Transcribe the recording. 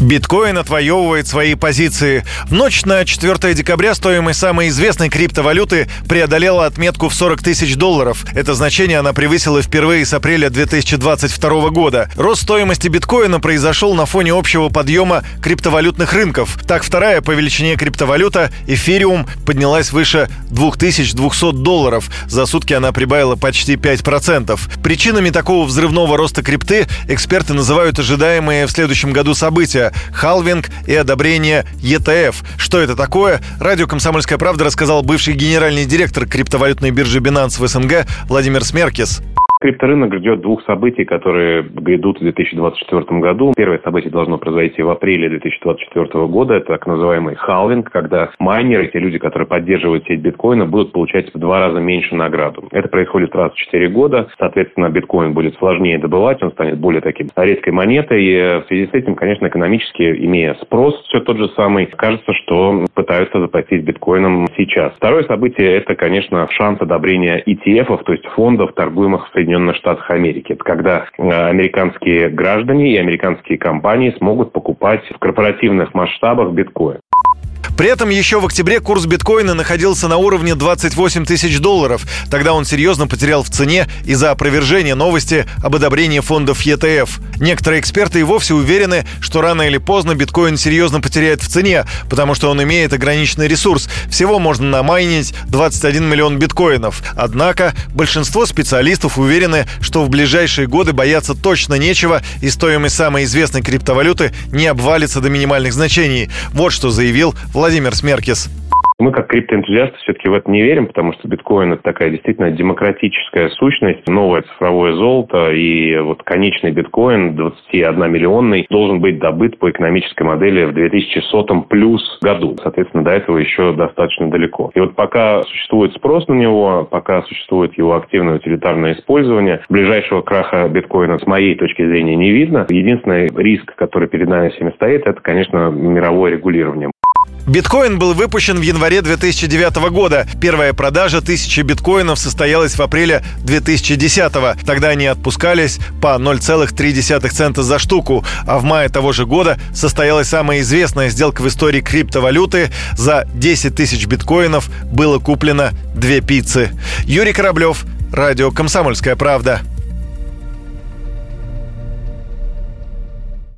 Биткоин отвоевывает свои позиции. В ночь на 4 декабря стоимость самой известной криптовалюты преодолела отметку в 40 тысяч долларов. Это значение она превысила впервые с апреля 2022 года. Рост стоимости биткоина произошел на фоне общего подъема криптовалютных рынков. Так, вторая по величине криптовалюта, эфириум, поднялась выше 2200 долларов. За сутки она прибавила почти 5%. Причинами такого взрывного роста крипты эксперты называют ожидаемые в следующем году события халвинг и одобрение ETF. Что это такое? Радио «Комсомольская правда» рассказал бывший генеральный директор криптовалютной биржи Binance в СНГ Владимир Смеркис. Крипторынок ждет двух событий, которые грядут в 2024 году. Первое событие должно произойти в апреле 2024 года. Это так называемый халвинг, когда майнеры, те люди, которые поддерживают сеть биткоина, будут получать в два раза меньше награду. Это происходит раз в 4 года. Соответственно, биткоин будет сложнее добывать, он станет более таким редкой монетой. И в связи с этим, конечно, экономически, имея спрос все тот же самый, кажется, что пытаются заплатить биткоином сейчас. Второе событие – это, конечно, шанс одобрения ETF, то есть фондов, торгуемых в Соединенных Штатах Америки. Это когда э, американские граждане и американские компании смогут покупать в корпоративных масштабах биткоин. При этом еще в октябре курс биткоина находился на уровне 28 тысяч долларов. Тогда он серьезно потерял в цене из-за опровержения новости об одобрении фондов ETF. Некоторые эксперты и вовсе уверены, что рано или поздно биткоин серьезно потеряет в цене, потому что он имеет ограниченный ресурс. Всего можно намайнить 21 миллион биткоинов. Однако большинство специалистов уверены, что в ближайшие годы бояться точно нечего и стоимость самой известной криптовалюты не обвалится до минимальных значений. Вот что заявил Владимир Владимир Смеркис. Мы, как криптоэнтузиасты, все-таки в это не верим, потому что биткоин – это такая действительно демократическая сущность, новое цифровое золото, и вот конечный биткоин, 21-миллионный, должен быть добыт по экономической модели в 2100 плюс году. Соответственно, до этого еще достаточно далеко. И вот пока существует спрос на него, пока существует его активное утилитарное использование, ближайшего краха биткоина с моей точки зрения не видно. Единственный риск, который перед нами всеми стоит, это, конечно, мировое регулирование. Биткоин был выпущен в январе 2009 года. Первая продажа тысячи биткоинов состоялась в апреле 2010. Тогда они отпускались по 0,3 цента за штуку. А в мае того же года состоялась самая известная сделка в истории криптовалюты. За 10 тысяч биткоинов было куплено две пиццы. Юрий Кораблев, Радио «Комсомольская правда».